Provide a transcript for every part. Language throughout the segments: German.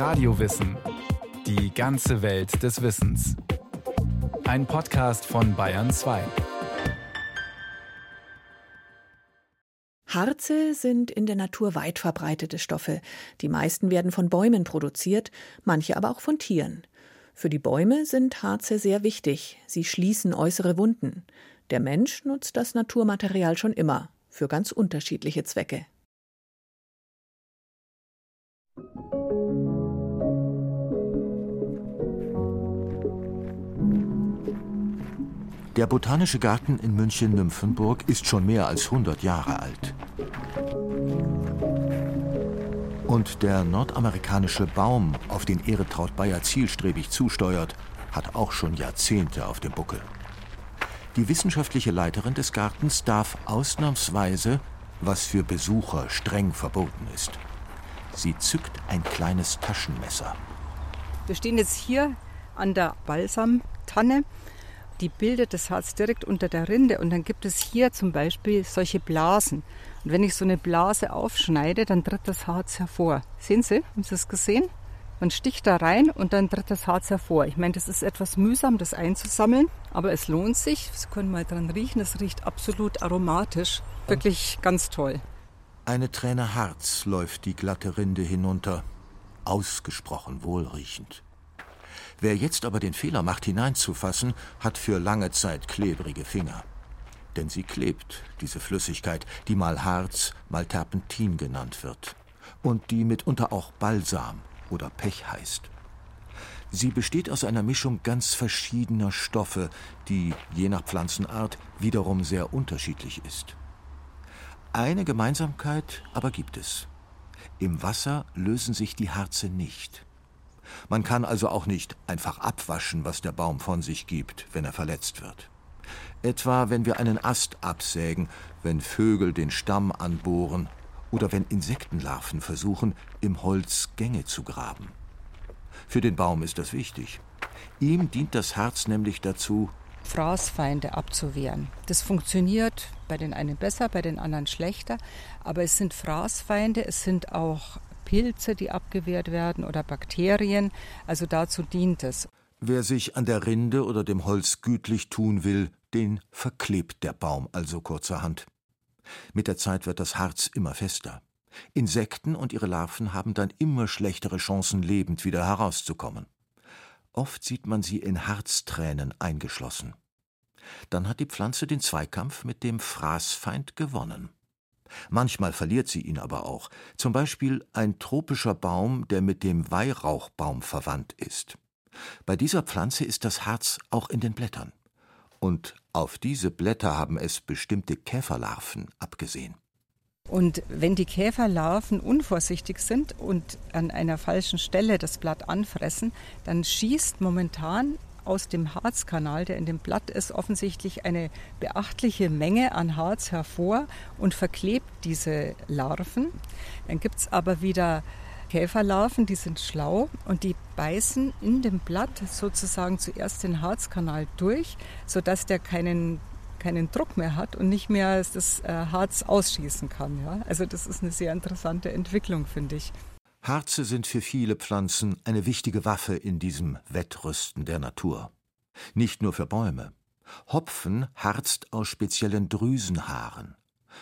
Radiowissen. Die ganze Welt des Wissens. Ein Podcast von Bayern 2. Harze sind in der Natur weit verbreitete Stoffe. Die meisten werden von Bäumen produziert, manche aber auch von Tieren. Für die Bäume sind Harze sehr wichtig. Sie schließen äußere Wunden. Der Mensch nutzt das Naturmaterial schon immer, für ganz unterschiedliche Zwecke. Der Botanische Garten in München-Nymphenburg ist schon mehr als 100 Jahre alt. Und der nordamerikanische Baum, auf den Eretraut Bayer zielstrebig zusteuert, hat auch schon Jahrzehnte auf dem Buckel. Die wissenschaftliche Leiterin des Gartens darf ausnahmsweise, was für Besucher streng verboten ist. Sie zückt ein kleines Taschenmesser. Wir stehen jetzt hier an der Balsamtanne. Die bildet das Harz direkt unter der Rinde und dann gibt es hier zum Beispiel solche Blasen. Und wenn ich so eine Blase aufschneide, dann tritt das Harz hervor. Sehen Sie? Haben Sie das gesehen? Man sticht da rein und dann tritt das Harz hervor. Ich meine, das ist etwas mühsam, das einzusammeln, aber es lohnt sich. Sie können mal dran riechen. Es riecht absolut aromatisch. Wirklich ganz toll. Eine Träne Harz läuft die glatte Rinde hinunter. Ausgesprochen wohlriechend. Wer jetzt aber den Fehler macht, hineinzufassen, hat für lange Zeit klebrige Finger. Denn sie klebt, diese Flüssigkeit, die mal Harz, mal Terpentin genannt wird. Und die mitunter auch Balsam oder Pech heißt. Sie besteht aus einer Mischung ganz verschiedener Stoffe, die je nach Pflanzenart wiederum sehr unterschiedlich ist. Eine Gemeinsamkeit aber gibt es. Im Wasser lösen sich die Harze nicht. Man kann also auch nicht einfach abwaschen, was der Baum von sich gibt, wenn er verletzt wird. Etwa wenn wir einen Ast absägen, wenn Vögel den Stamm anbohren oder wenn Insektenlarven versuchen, im Holz Gänge zu graben. Für den Baum ist das wichtig. Ihm dient das Herz nämlich dazu, Fraßfeinde abzuwehren. Das funktioniert bei den einen besser, bei den anderen schlechter, aber es sind Fraßfeinde, es sind auch Pilze, die abgewehrt werden oder Bakterien, also dazu dient es. Wer sich an der Rinde oder dem Holz gütlich tun will, den verklebt der Baum also kurzerhand. Mit der Zeit wird das Harz immer fester. Insekten und ihre Larven haben dann immer schlechtere Chancen, lebend wieder herauszukommen. Oft sieht man sie in Harztränen eingeschlossen. Dann hat die Pflanze den Zweikampf mit dem Fraßfeind gewonnen. Manchmal verliert sie ihn aber auch, zum Beispiel ein tropischer Baum, der mit dem Weihrauchbaum verwandt ist. Bei dieser Pflanze ist das Harz auch in den Blättern und auf diese Blätter haben es bestimmte Käferlarven abgesehen. Und wenn die Käferlarven unvorsichtig sind und an einer falschen Stelle das Blatt anfressen, dann schießt momentan aus dem Harzkanal, der in dem Blatt ist, offensichtlich eine beachtliche Menge an Harz hervor und verklebt diese Larven. Dann gibt es aber wieder Käferlarven, die sind schlau und die beißen in dem Blatt sozusagen zuerst den Harzkanal durch, sodass der keinen keinen Druck mehr hat und nicht mehr das äh, Harz ausschießen kann. Ja? Also das ist eine sehr interessante Entwicklung, finde ich. Harze sind für viele Pflanzen eine wichtige Waffe in diesem Wettrüsten der Natur. Nicht nur für Bäume. Hopfen harzt aus speziellen Drüsenhaaren.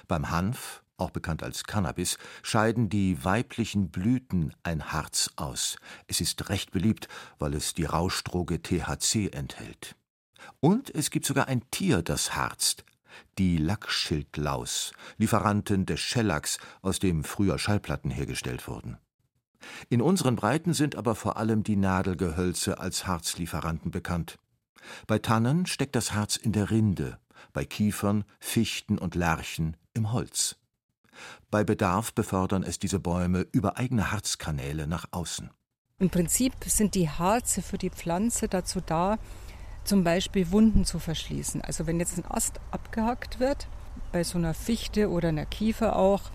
Beim Hanf auch bekannt als Cannabis, scheiden die weiblichen Blüten ein Harz aus. Es ist recht beliebt, weil es die Rauschdroge THC enthält. Und es gibt sogar ein Tier, das harzt. Die Lackschildlaus, Lieferantin des Schellacks, aus dem früher Schallplatten hergestellt wurden. In unseren Breiten sind aber vor allem die Nadelgehölze als Harzlieferanten bekannt. Bei Tannen steckt das Harz in der Rinde, bei Kiefern, Fichten und Lärchen im Holz. Bei Bedarf befördern es diese Bäume über eigene Harzkanäle nach außen. Im Prinzip sind die Harze für die Pflanze dazu da, zum Beispiel Wunden zu verschließen. Also wenn jetzt ein Ast abgehackt wird, bei so einer Fichte oder einer Kiefer auch,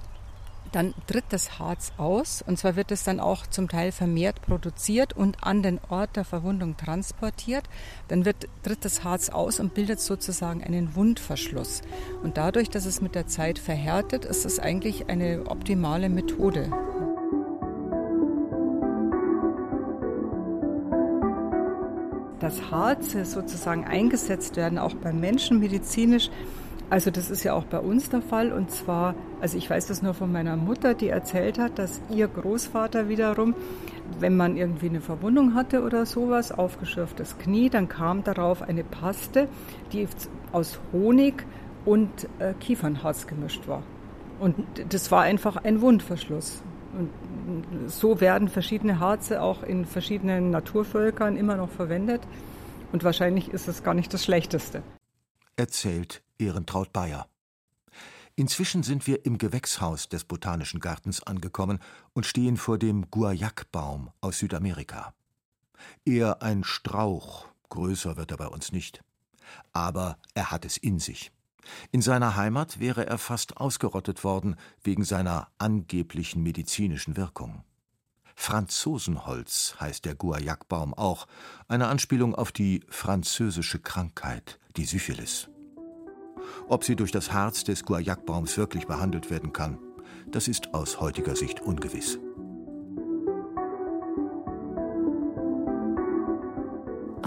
dann tritt das Harz aus und zwar wird es dann auch zum Teil vermehrt produziert und an den Ort der Verwundung transportiert. Dann wird, tritt das Harz aus und bildet sozusagen einen Wundverschluss. Und dadurch, dass es mit der Zeit verhärtet, ist es eigentlich eine optimale Methode. Dass Harze sozusagen eingesetzt werden, auch beim Menschen medizinisch, also das ist ja auch bei uns der Fall. Und zwar, also ich weiß das nur von meiner Mutter, die erzählt hat, dass ihr Großvater wiederum, wenn man irgendwie eine Verwundung hatte oder sowas, aufgeschürftes Knie, dann kam darauf eine Paste, die aus Honig und äh, Kiefernharz gemischt war. Und das war einfach ein Wundverschluss. Und so werden verschiedene Harze auch in verschiedenen Naturvölkern immer noch verwendet. Und wahrscheinlich ist es gar nicht das Schlechteste. Erzählt Ehrentraut Bayer. Inzwischen sind wir im Gewächshaus des Botanischen Gartens angekommen und stehen vor dem Guayakbaum aus Südamerika. Eher ein Strauch, größer wird er bei uns nicht. Aber er hat es in sich. In seiner Heimat wäre er fast ausgerottet worden wegen seiner angeblichen medizinischen Wirkung. Franzosenholz heißt der Guayakbaum auch, eine Anspielung auf die französische Krankheit, die Syphilis. Ob sie durch das Harz des Guayakbaums wirklich behandelt werden kann, das ist aus heutiger Sicht ungewiss.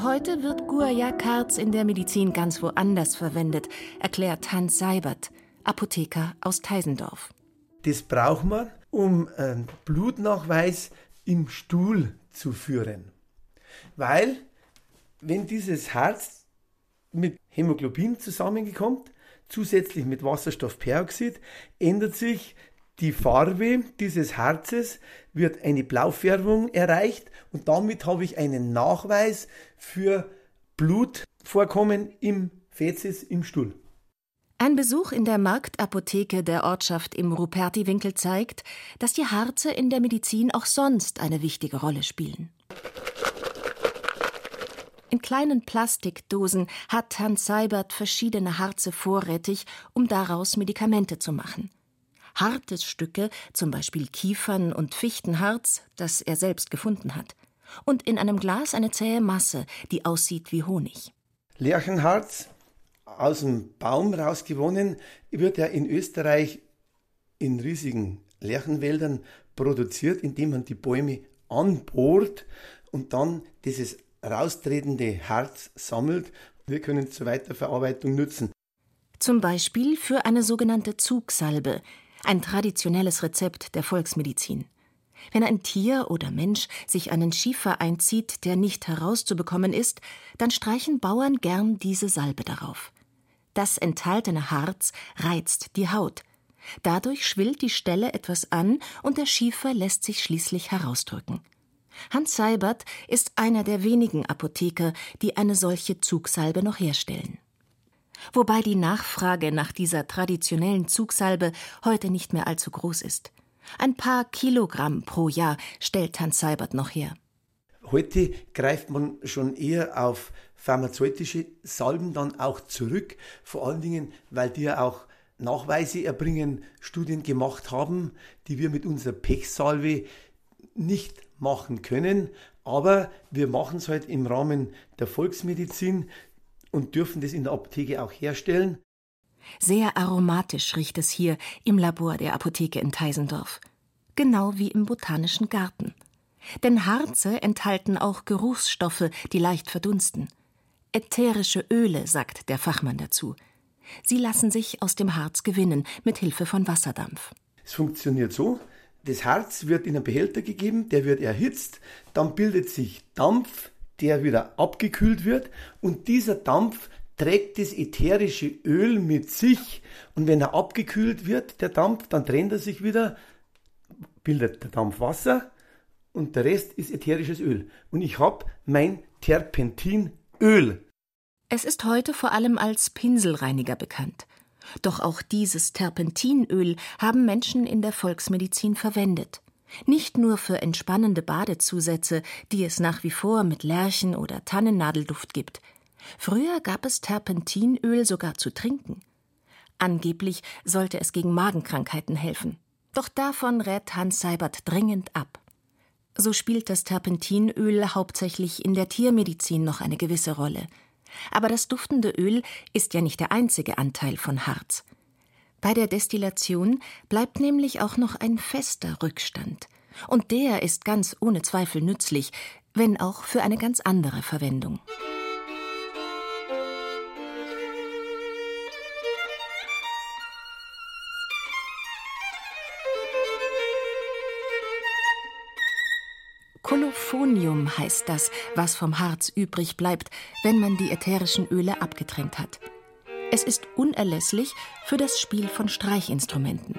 Heute wird Guayak-Harz in der Medizin ganz woanders verwendet, erklärt Hans Seibert, Apotheker aus Teisendorf. Das braucht man, um einen Blutnachweis im Stuhl zu führen. Weil, wenn dieses Harz mit Hämoglobin zusammenkommt, zusätzlich mit Wasserstoffperoxid, ändert sich die Farbe dieses Harzes, wird eine Blaufärbung erreicht und damit habe ich einen Nachweis für Blutvorkommen im Fezes im Stuhl. Ein Besuch in der Marktapotheke der Ortschaft im Ruperti-Winkel zeigt, dass die Harze in der Medizin auch sonst eine wichtige Rolle spielen. In kleinen Plastikdosen hat Hans Seibert verschiedene Harze vorrätig, um daraus Medikamente zu machen. Hartes-Stücke, zum Beispiel Kiefern- und Fichtenharz, das er selbst gefunden hat. Und in einem Glas eine zähe Masse, die aussieht wie Honig. Lärchenharz, aus dem Baum rausgewonnen, wird ja in Österreich in riesigen Lärchenwäldern produziert, indem man die Bäume anbohrt und dann dieses raustretende Harz sammelt. Wir können zur Weiterverarbeitung nutzen. Zum Beispiel für eine sogenannte Zugsalbe, ein traditionelles Rezept der Volksmedizin. Wenn ein Tier oder Mensch sich einen Schiefer einzieht, der nicht herauszubekommen ist, dann streichen Bauern gern diese Salbe darauf. Das enthaltene Harz reizt die Haut. Dadurch schwillt die Stelle etwas an und der Schiefer lässt sich schließlich herausdrücken. Hans Seibert ist einer der wenigen Apotheker, die eine solche Zugsalbe noch herstellen. Wobei die Nachfrage nach dieser traditionellen Zugsalbe heute nicht mehr allzu groß ist. Ein paar Kilogramm pro Jahr stellt Hans Seibert noch her. Heute greift man schon eher auf pharmazeutische Salben dann auch zurück, vor allen Dingen, weil die ja auch Nachweise erbringen, Studien gemacht haben, die wir mit unserer Pechsalve nicht machen können. Aber wir machen es halt im Rahmen der Volksmedizin und dürfen das in der Apotheke auch herstellen. Sehr aromatisch riecht es hier im Labor der Apotheke in Teisendorf. Genau wie im Botanischen Garten. Denn Harze enthalten auch Geruchsstoffe, die leicht verdunsten. Ätherische Öle, sagt der Fachmann dazu. Sie lassen sich aus dem Harz gewinnen, mit Hilfe von Wasserdampf. Es funktioniert so, das Harz wird in einen Behälter gegeben, der wird erhitzt, dann bildet sich Dampf, der wieder abgekühlt wird und dieser Dampf trägt das ätherische Öl mit sich und wenn er abgekühlt wird, der Dampf, dann trennt er sich wieder, bildet der Dampf Wasser und der Rest ist ätherisches Öl. Und ich habe mein Terpentinöl. Es ist heute vor allem als Pinselreiniger bekannt. Doch auch dieses Terpentinöl haben Menschen in der Volksmedizin verwendet. Nicht nur für entspannende Badezusätze, die es nach wie vor mit Lärchen oder Tannennadelduft gibt. Früher gab es Terpentinöl sogar zu trinken. Angeblich sollte es gegen Magenkrankheiten helfen. Doch davon rät Hans Seibert dringend ab. So spielt das Terpentinöl hauptsächlich in der Tiermedizin noch eine gewisse Rolle. Aber das duftende Öl ist ja nicht der einzige Anteil von Harz. Bei der Destillation bleibt nämlich auch noch ein fester Rückstand. Und der ist ganz ohne Zweifel nützlich, wenn auch für eine ganz andere Verwendung. Kolophonium heißt das, was vom Harz übrig bleibt, wenn man die ätherischen Öle abgetrennt hat. Es ist unerlässlich für das Spiel von Streichinstrumenten.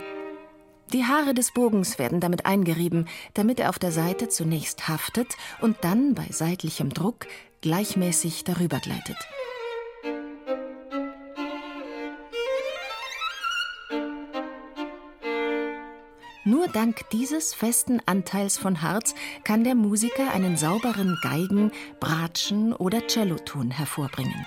Die Haare des Bogens werden damit eingerieben, damit er auf der Seite zunächst haftet und dann bei seitlichem Druck gleichmäßig darüber gleitet. Dank dieses festen Anteils von Harz kann der Musiker einen sauberen Geigen-, Bratschen- oder Celloton hervorbringen.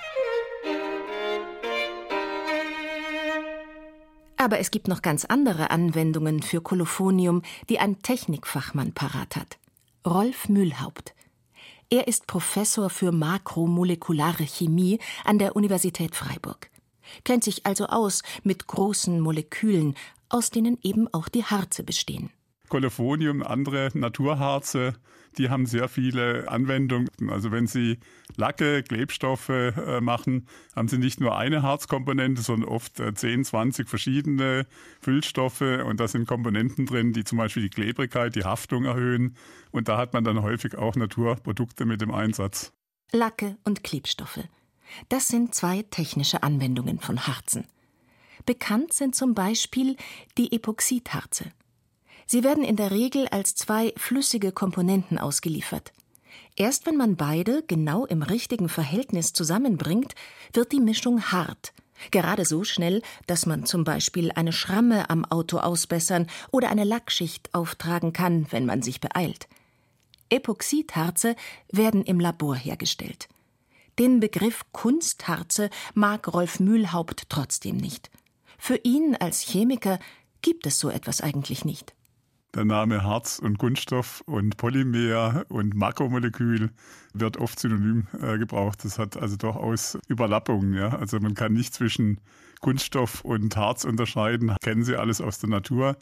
Aber es gibt noch ganz andere Anwendungen für Kolophonium, die ein Technikfachmann parat hat. Rolf Mühlhaupt. Er ist Professor für makromolekulare Chemie an der Universität Freiburg. Kennt sich also aus mit großen Molekülen, aus denen eben auch die Harze bestehen. Kolophonium, andere Naturharze, die haben sehr viele Anwendungen. Also wenn Sie Lacke, Klebstoffe äh, machen, haben Sie nicht nur eine Harzkomponente, sondern oft äh, 10, 20 verschiedene Füllstoffe. Und da sind Komponenten drin, die zum Beispiel die Klebrigkeit, die Haftung erhöhen. Und da hat man dann häufig auch Naturprodukte mit dem Einsatz. Lacke und Klebstoffe. Das sind zwei technische Anwendungen von Harzen. Bekannt sind zum Beispiel die Epoxidharze. Sie werden in der Regel als zwei flüssige Komponenten ausgeliefert. Erst wenn man beide genau im richtigen Verhältnis zusammenbringt, wird die Mischung hart. Gerade so schnell, dass man zum Beispiel eine Schramme am Auto ausbessern oder eine Lackschicht auftragen kann, wenn man sich beeilt. Epoxidharze werden im Labor hergestellt. Den Begriff Kunstharze mag Rolf Mühlhaupt trotzdem nicht. Für ihn als Chemiker gibt es so etwas eigentlich nicht. Der Name Harz und Kunststoff und Polymer und Makromolekül wird oft synonym äh, gebraucht. Das hat also durchaus Überlappungen. Ja? Also man kann nicht zwischen Kunststoff und Harz unterscheiden. Kennen Sie alles aus der Natur.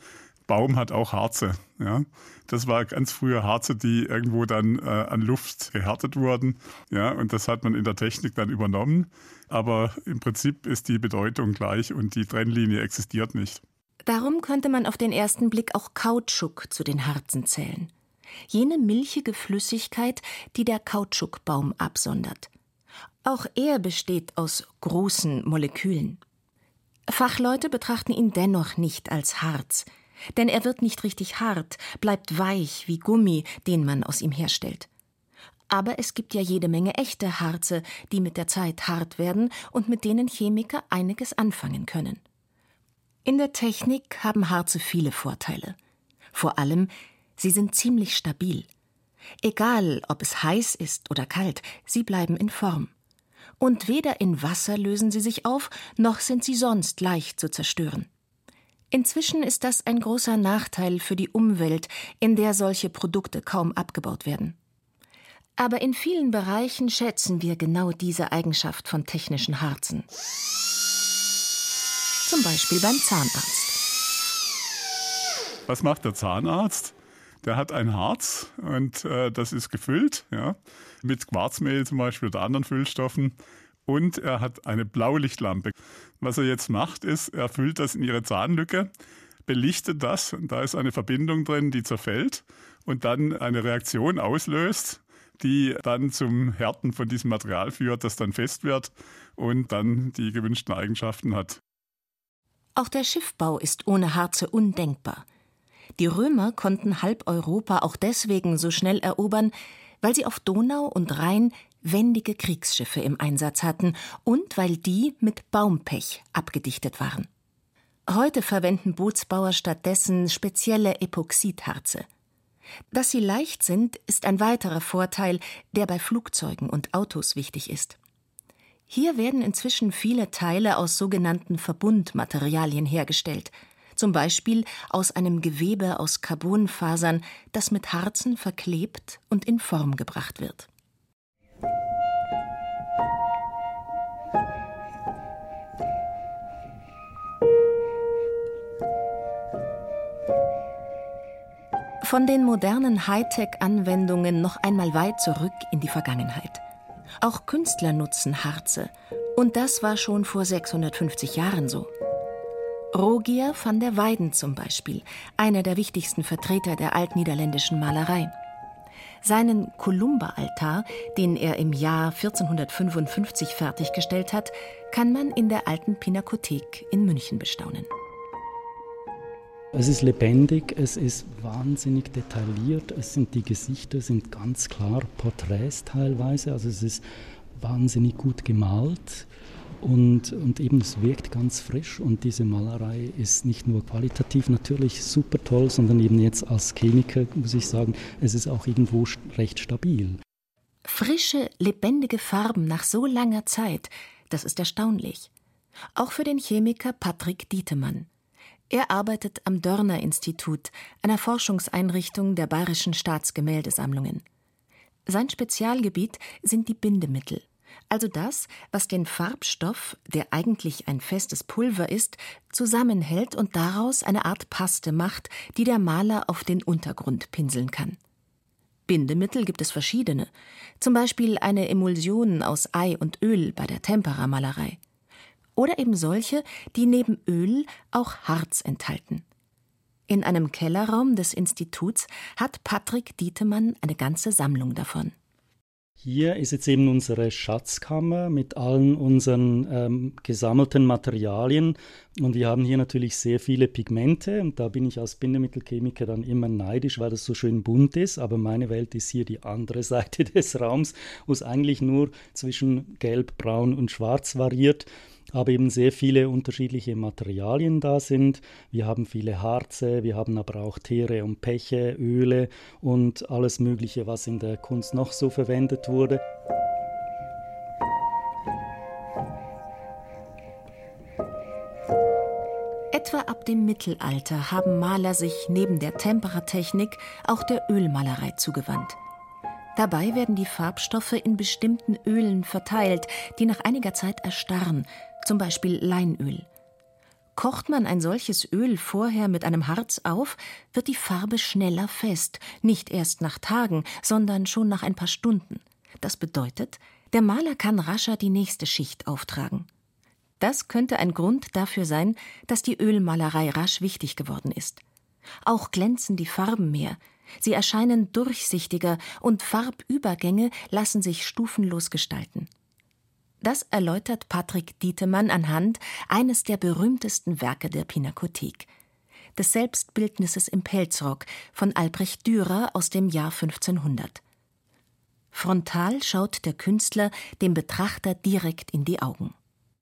Baum hat auch Harze. Ja? Das war ganz früher Harze, die irgendwo dann äh, an Luft gehärtet wurden. Ja? Und das hat man in der Technik dann übernommen. Aber im Prinzip ist die Bedeutung gleich und die Trennlinie existiert nicht. Darum könnte man auf den ersten Blick auch Kautschuk zu den Harzen zählen. Jene milchige Flüssigkeit, die der Kautschukbaum absondert. Auch er besteht aus großen Molekülen. Fachleute betrachten ihn dennoch nicht als Harz, denn er wird nicht richtig hart, bleibt weich wie Gummi, den man aus ihm herstellt. Aber es gibt ja jede Menge echte Harze, die mit der Zeit hart werden und mit denen Chemiker einiges anfangen können. In der Technik haben Harze viele Vorteile. Vor allem, sie sind ziemlich stabil. Egal, ob es heiß ist oder kalt, sie bleiben in Form. Und weder in Wasser lösen sie sich auf, noch sind sie sonst leicht zu zerstören. Inzwischen ist das ein großer Nachteil für die Umwelt, in der solche Produkte kaum abgebaut werden. Aber in vielen Bereichen schätzen wir genau diese Eigenschaft von technischen Harzen zum Beispiel beim Zahnarzt. Was macht der Zahnarzt? Der hat ein Harz und äh, das ist gefüllt ja, mit Quarzmehl zum Beispiel oder anderen Füllstoffen. Und er hat eine Blaulichtlampe. Was er jetzt macht, ist, er füllt das in ihre Zahnlücke, belichtet das da ist eine Verbindung drin, die zerfällt und dann eine Reaktion auslöst, die dann zum Härten von diesem Material führt, das dann fest wird und dann die gewünschten Eigenschaften hat. Auch der Schiffbau ist ohne Harze undenkbar. Die Römer konnten halb Europa auch deswegen so schnell erobern, weil sie auf Donau und Rhein wendige Kriegsschiffe im Einsatz hatten und weil die mit Baumpech abgedichtet waren. Heute verwenden Bootsbauer stattdessen spezielle Epoxidharze. Dass sie leicht sind, ist ein weiterer Vorteil, der bei Flugzeugen und Autos wichtig ist. Hier werden inzwischen viele Teile aus sogenannten Verbundmaterialien hergestellt, zum Beispiel aus einem Gewebe aus Carbonfasern, das mit Harzen verklebt und in Form gebracht wird. Von den modernen Hightech-Anwendungen noch einmal weit zurück in die Vergangenheit. Auch Künstler nutzen Harze. Und das war schon vor 650 Jahren so. Rogier van der Weyden zum Beispiel, einer der wichtigsten Vertreter der altniederländischen Malerei. Seinen Columba-Altar, den er im Jahr 1455 fertiggestellt hat, kann man in der alten Pinakothek in München bestaunen. Es ist lebendig, es ist wahnsinnig detailliert, es sind die Gesichter sind ganz klar Porträts teilweise, also es ist wahnsinnig gut gemalt und, und eben es wirkt ganz frisch und diese Malerei ist nicht nur qualitativ natürlich super toll, sondern eben jetzt als Chemiker muss ich sagen, es ist auch irgendwo recht stabil. Frische, lebendige Farben nach so langer Zeit, das ist erstaunlich. Auch für den Chemiker Patrick Dietemann. Er arbeitet am Dörner Institut, einer Forschungseinrichtung der Bayerischen Staatsgemäldesammlungen. Sein Spezialgebiet sind die Bindemittel, also das, was den Farbstoff, der eigentlich ein festes Pulver ist, zusammenhält und daraus eine Art Paste macht, die der Maler auf den Untergrund pinseln kann. Bindemittel gibt es verschiedene, zum Beispiel eine Emulsion aus Ei und Öl bei der Temperamalerei oder eben solche, die neben Öl auch Harz enthalten. In einem Kellerraum des Instituts hat Patrick Dietemann eine ganze Sammlung davon. Hier ist jetzt eben unsere Schatzkammer mit allen unseren ähm, gesammelten Materialien. Und wir haben hier natürlich sehr viele Pigmente. Und da bin ich als Bindemittelchemiker dann immer neidisch, weil das so schön bunt ist. Aber meine Welt ist hier die andere Seite des Raums, wo es eigentlich nur zwischen Gelb, Braun und Schwarz variiert aber eben sehr viele unterschiedliche Materialien da sind. Wir haben viele Harze, wir haben aber auch Teere und Peche, Öle und alles Mögliche, was in der Kunst noch so verwendet wurde. Etwa ab dem Mittelalter haben Maler sich neben der Temperatechnik auch der Ölmalerei zugewandt. Dabei werden die Farbstoffe in bestimmten Ölen verteilt, die nach einiger Zeit erstarren, zum Beispiel Leinöl. Kocht man ein solches Öl vorher mit einem Harz auf, wird die Farbe schneller fest, nicht erst nach Tagen, sondern schon nach ein paar Stunden. Das bedeutet, der Maler kann rascher die nächste Schicht auftragen. Das könnte ein Grund dafür sein, dass die Ölmalerei rasch wichtig geworden ist. Auch glänzen die Farben mehr, sie erscheinen durchsichtiger und Farbübergänge lassen sich stufenlos gestalten. Das erläutert Patrick Dietemann anhand eines der berühmtesten Werke der Pinakothek, des Selbstbildnisses im Pelzrock von Albrecht Dürer aus dem Jahr 1500. Frontal schaut der Künstler dem Betrachter direkt in die Augen.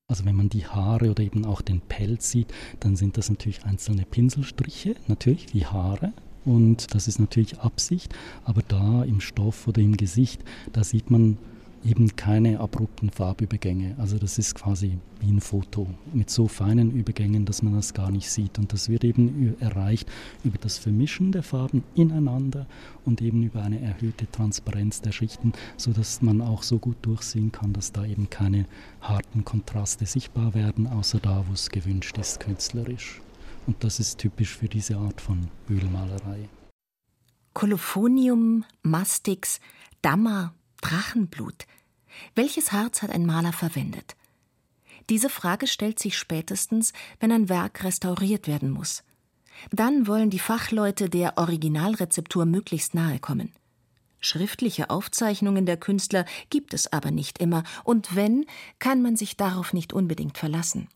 Also wenn man die Haare oder eben auch den Pelz sieht, dann sind das natürlich einzelne Pinselstriche, natürlich wie Haare. Und das ist natürlich Absicht, aber da im Stoff oder im Gesicht, da sieht man eben keine abrupten Farbübergänge. Also das ist quasi wie ein Foto mit so feinen Übergängen, dass man das gar nicht sieht. Und das wird eben erreicht über das Vermischen der Farben ineinander und eben über eine erhöhte Transparenz der Schichten, sodass man auch so gut durchsehen kann, dass da eben keine harten Kontraste sichtbar werden, außer da, wo es gewünscht ist, künstlerisch. Und das ist typisch für diese Art von Ölmalerei. Kolophonium, Mastix, Dammer, Drachenblut. Welches Harz hat ein Maler verwendet? Diese Frage stellt sich spätestens, wenn ein Werk restauriert werden muss. Dann wollen die Fachleute der Originalrezeptur möglichst nahe kommen. Schriftliche Aufzeichnungen der Künstler gibt es aber nicht immer, und wenn, kann man sich darauf nicht unbedingt verlassen.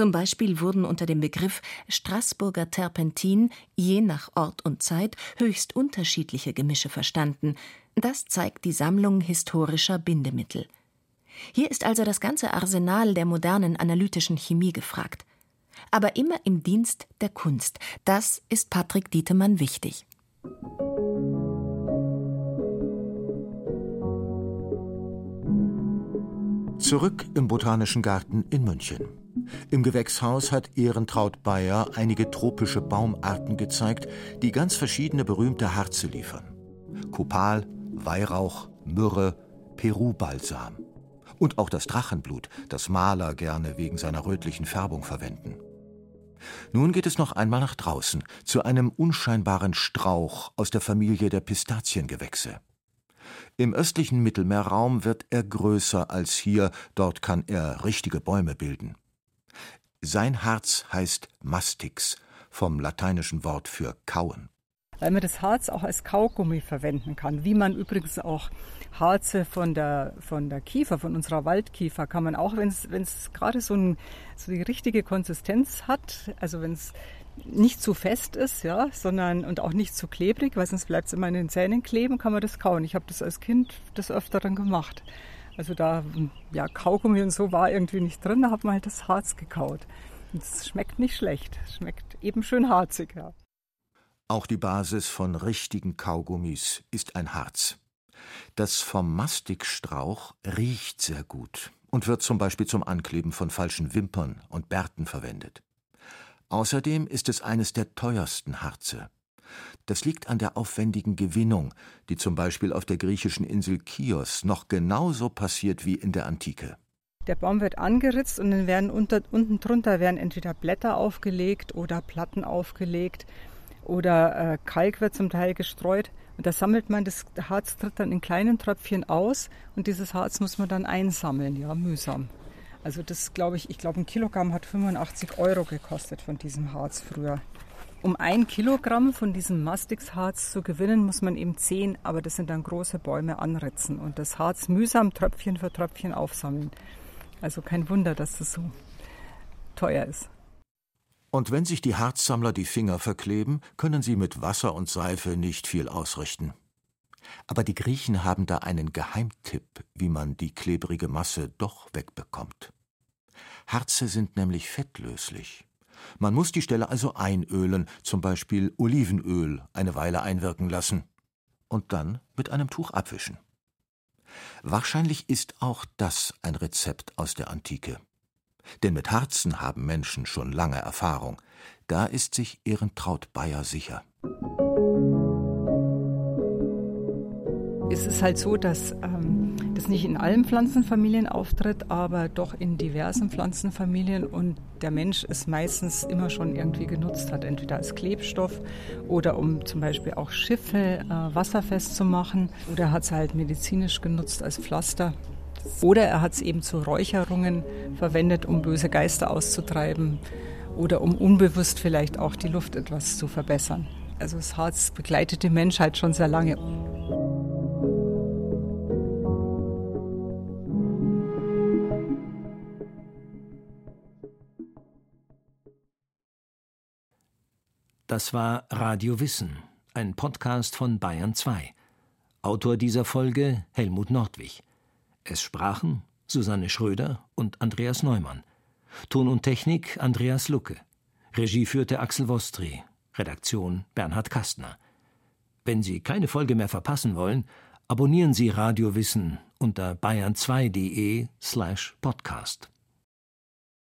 Zum Beispiel wurden unter dem Begriff Straßburger Terpentin je nach Ort und Zeit höchst unterschiedliche Gemische verstanden, das zeigt die Sammlung historischer Bindemittel. Hier ist also das ganze Arsenal der modernen analytischen Chemie gefragt. Aber immer im Dienst der Kunst. Das ist Patrick Dietemann wichtig. Zurück im Botanischen Garten in München. Im Gewächshaus hat Ehrentraut Bayer einige tropische Baumarten gezeigt, die ganz verschiedene berühmte Harze liefern. Kopal, Weihrauch, Myrrhe, Peru-Balsam. Und auch das Drachenblut, das Maler gerne wegen seiner rötlichen Färbung verwenden. Nun geht es noch einmal nach draußen, zu einem unscheinbaren Strauch aus der Familie der Pistaziengewächse. Im östlichen Mittelmeerraum wird er größer als hier, dort kann er richtige Bäume bilden. Sein Harz heißt Mastix, vom lateinischen Wort für kauen. weil man das Harz auch als Kaugummi verwenden kann. Wie man übrigens auch Harze von der, von der Kiefer, von unserer Waldkiefer, kann man auch, wenn es gerade so, so die richtige Konsistenz hat, also wenn es nicht zu fest ist, ja, sondern und auch nicht zu klebrig, weil sonst bleibt es immer in den Zähnen kleben, kann man das kauen. Ich habe das als Kind des Öfteren gemacht. Also da, ja, Kaugummi und so war irgendwie nicht drin, da hat man halt das Harz gekaut. Und es schmeckt nicht schlecht, schmeckt eben schön harzig, ja. Auch die Basis von richtigen Kaugummis ist ein Harz. Das vom Mastikstrauch riecht sehr gut und wird zum Beispiel zum Ankleben von falschen Wimpern und Bärten verwendet. Außerdem ist es eines der teuersten Harze. Das liegt an der aufwendigen Gewinnung, die zum Beispiel auf der griechischen Insel Chios noch genauso passiert wie in der Antike. Der Baum wird angeritzt und dann werden unter, unten drunter werden entweder Blätter aufgelegt oder Platten aufgelegt oder äh, Kalk wird zum Teil gestreut. Und da sammelt man das Harz tritt dann in kleinen Tröpfchen aus und dieses Harz muss man dann einsammeln, ja, mühsam. Also das glaube ich, ich glaube ein Kilogramm hat 85 Euro gekostet von diesem Harz früher. Um ein Kilogramm von diesem Mastixharz zu gewinnen, muss man eben zehn, aber das sind dann große Bäume anritzen und das Harz mühsam Tröpfchen für Tröpfchen aufsammeln. Also kein Wunder, dass das so teuer ist. Und wenn sich die Harzsammler die Finger verkleben, können sie mit Wasser und Seife nicht viel ausrichten. Aber die Griechen haben da einen Geheimtipp, wie man die klebrige Masse doch wegbekommt. Harze sind nämlich fettlöslich. Man muss die Stelle also einölen, zum Beispiel Olivenöl, eine Weile einwirken lassen und dann mit einem Tuch abwischen. Wahrscheinlich ist auch das ein Rezept aus der Antike. Denn mit Harzen haben Menschen schon lange Erfahrung. Da ist sich Ehrentraut Bayer sicher. Es ist halt so, dass ähm, das nicht in allen Pflanzenfamilien auftritt, aber doch in diversen Pflanzenfamilien und der Mensch es meistens immer schon irgendwie genutzt hat, entweder als Klebstoff oder um zum Beispiel auch Schiffe äh, wasserfest zu machen oder er hat es halt medizinisch genutzt als Pflaster. Oder er hat es eben zu Räucherungen verwendet, um böse Geister auszutreiben oder um unbewusst vielleicht auch die Luft etwas zu verbessern. Also das Harz begleitet die Menschheit schon sehr lange. Das war Radio Wissen, ein Podcast von Bayern 2. Autor dieser Folge Helmut Nordwig. Es sprachen Susanne Schröder und Andreas Neumann. Ton und Technik Andreas Lucke. Regie führte Axel Wostri. Redaktion Bernhard Kastner. Wenn Sie keine Folge mehr verpassen wollen, abonnieren Sie Radio Wissen unter bayern2.de slash podcast.